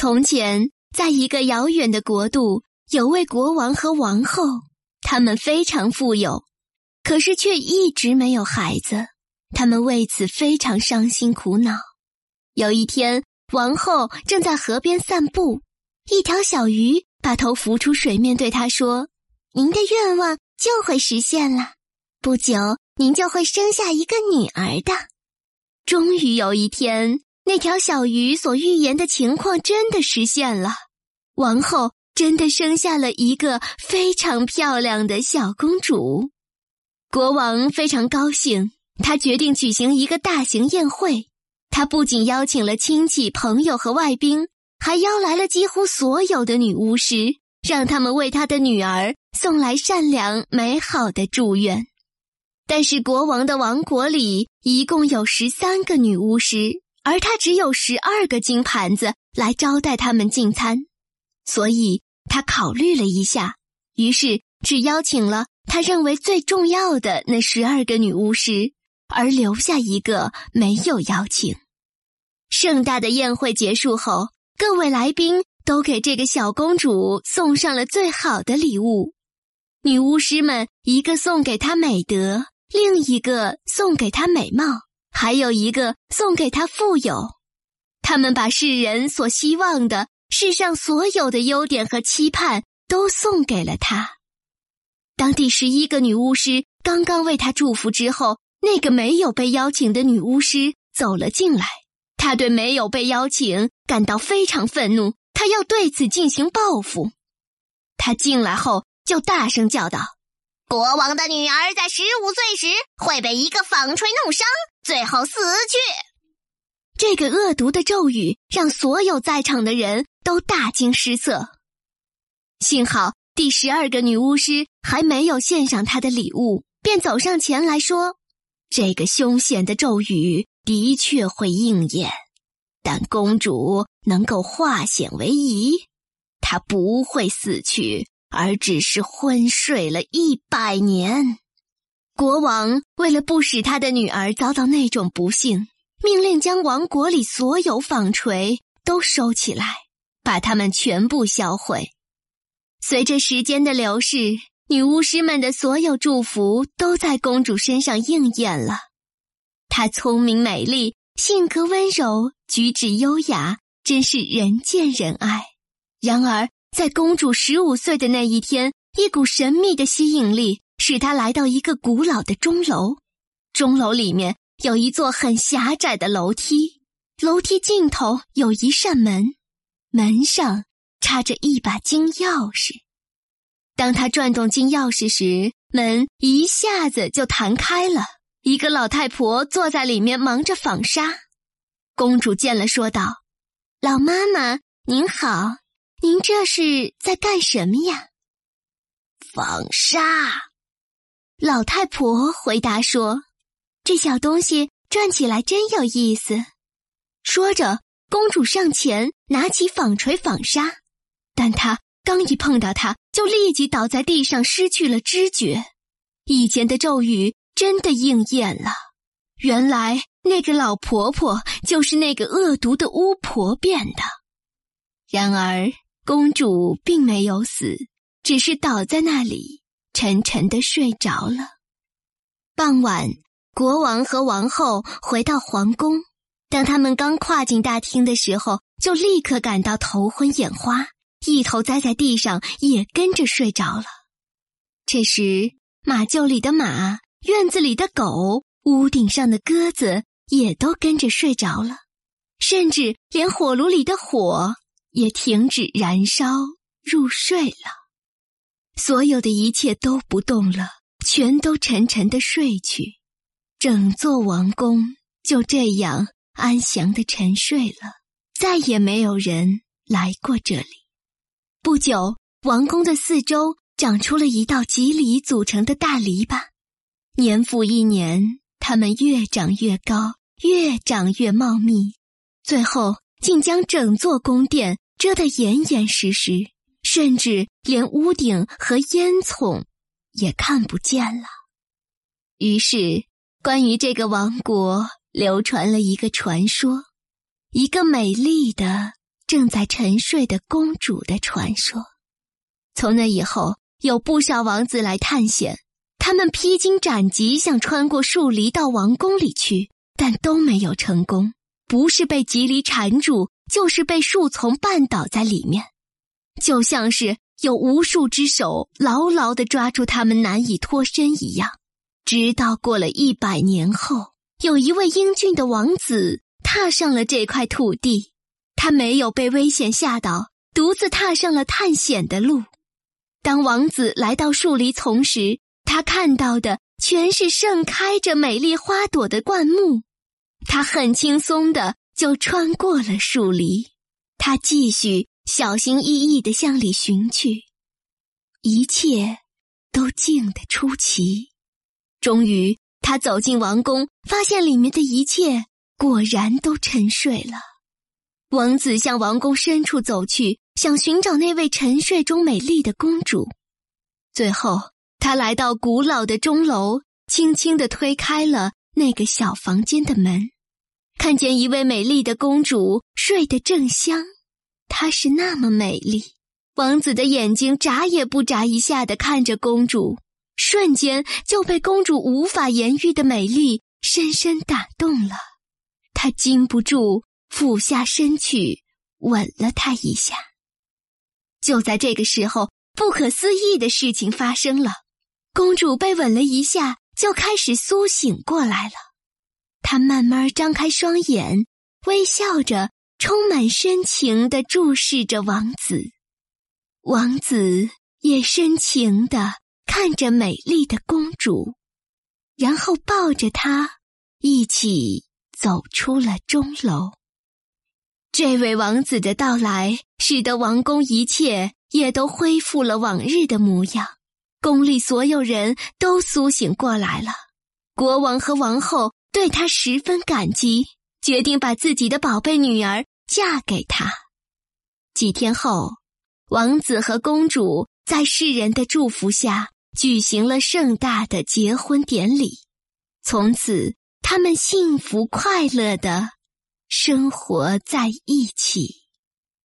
从前，在一个遥远的国度，有位国王和王后，他们非常富有，可是却一直没有孩子，他们为此非常伤心苦恼。有一天，王后正在河边散步，一条小鱼把头浮出水面，对她说：“您的愿望就会实现了，不久您就会生下一个女儿的。”终于有一天。那条小鱼所预言的情况真的实现了，王后真的生下了一个非常漂亮的小公主。国王非常高兴，他决定举行一个大型宴会。他不仅邀请了亲戚、朋友和外宾，还邀来了几乎所有的女巫师，让他们为他的女儿送来善良美好的祝愿。但是国王的王国里一共有十三个女巫师。而他只有十二个金盘子来招待他们进餐，所以他考虑了一下，于是只邀请了他认为最重要的那十二个女巫师，而留下一个没有邀请。盛大的宴会结束后，各位来宾都给这个小公主送上了最好的礼物。女巫师们一个送给她美德，另一个送给她美貌。还有一个送给他富有，他们把世人所希望的世上所有的优点和期盼都送给了他。当第十一个女巫师刚刚为他祝福之后，那个没有被邀请的女巫师走了进来。他对没有被邀请感到非常愤怒，他要对此进行报复。他进来后就大声叫道。国王的女儿在十五岁时会被一个纺锤弄伤，最后死去。这个恶毒的咒语让所有在场的人都大惊失色。幸好第十二个女巫师还没有献上她的礼物，便走上前来说：“这个凶险的咒语的确会应验，但公主能够化险为夷，她不会死去。”而只是昏睡了一百年。国王为了不使他的女儿遭到那种不幸，命令将王国里所有纺锤都收起来，把它们全部销毁。随着时间的流逝，女巫师们的所有祝福都在公主身上应验了。她聪明美丽，性格温柔，举止优雅，真是人见人爱。然而。在公主十五岁的那一天，一股神秘的吸引力使她来到一个古老的钟楼。钟楼里面有一座很狭窄的楼梯，楼梯尽头有一扇门，门上插着一把金钥匙。当他转动金钥匙时，门一下子就弹开了。一个老太婆坐在里面忙着纺纱。公主见了，说道：“老妈妈，您好。”您这是在干什么呀？纺纱。老太婆回答说：“这小东西转起来真有意思。”说着，公主上前拿起纺锤纺纱，但她刚一碰到它，就立即倒在地上，失去了知觉。以前的咒语真的应验了，原来那个老婆婆就是那个恶毒的巫婆变的。然而。公主并没有死，只是倒在那里，沉沉的睡着了。傍晚，国王和王后回到皇宫。当他们刚跨进大厅的时候，就立刻感到头昏眼花，一头栽在地上，也跟着睡着了。这时，马厩里的马、院子里的狗、屋顶上的鸽子也都跟着睡着了，甚至连火炉里的火。也停止燃烧，入睡了。所有的一切都不动了，全都沉沉的睡去。整座王宫就这样安详的沉睡了，再也没有人来过这里。不久，王宫的四周长出了一道几里组成的大篱笆，年复一年，它们越长越高，越长越茂密，最后竟将整座宫殿。遮得严严实实，甚至连屋顶和烟囱也看不见了。于是，关于这个王国流传了一个传说：一个美丽的正在沉睡的公主的传说。从那以后，有不少王子来探险，他们披荆斩棘，想穿过树篱到王宫里去，但都没有成功。不是被棘藜缠住，就是被树丛绊倒在里面，就像是有无数只手牢牢地抓住他们，难以脱身一样。直到过了一百年后，有一位英俊的王子踏上了这块土地，他没有被危险吓倒，独自踏上了探险的路。当王子来到树篱丛时，他看到的全是盛开着美丽花朵的灌木。他很轻松的就穿过了树篱，他继续小心翼翼的向里寻去，一切都静得出奇。终于，他走进王宫，发现里面的一切果然都沉睡了。王子向王宫深处走去，想寻找那位沉睡中美丽的公主。最后，他来到古老的钟楼，轻轻的推开了。那个小房间的门，看见一位美丽的公主睡得正香，她是那么美丽。王子的眼睛眨也不眨一下的看着公主，瞬间就被公主无法言喻的美丽深深打动了。他禁不住俯下身去吻了她一下。就在这个时候，不可思议的事情发生了，公主被吻了一下。就开始苏醒过来了，他慢慢张开双眼，微笑着，充满深情的注视着王子。王子也深情的看着美丽的公主，然后抱着她一起走出了钟楼。这位王子的到来，使得王宫一切也都恢复了往日的模样。宫里所有人都苏醒过来了，国王和王后对他十分感激，决定把自己的宝贝女儿嫁给他。几天后，王子和公主在世人的祝福下举行了盛大的结婚典礼，从此他们幸福快乐的生活在一起。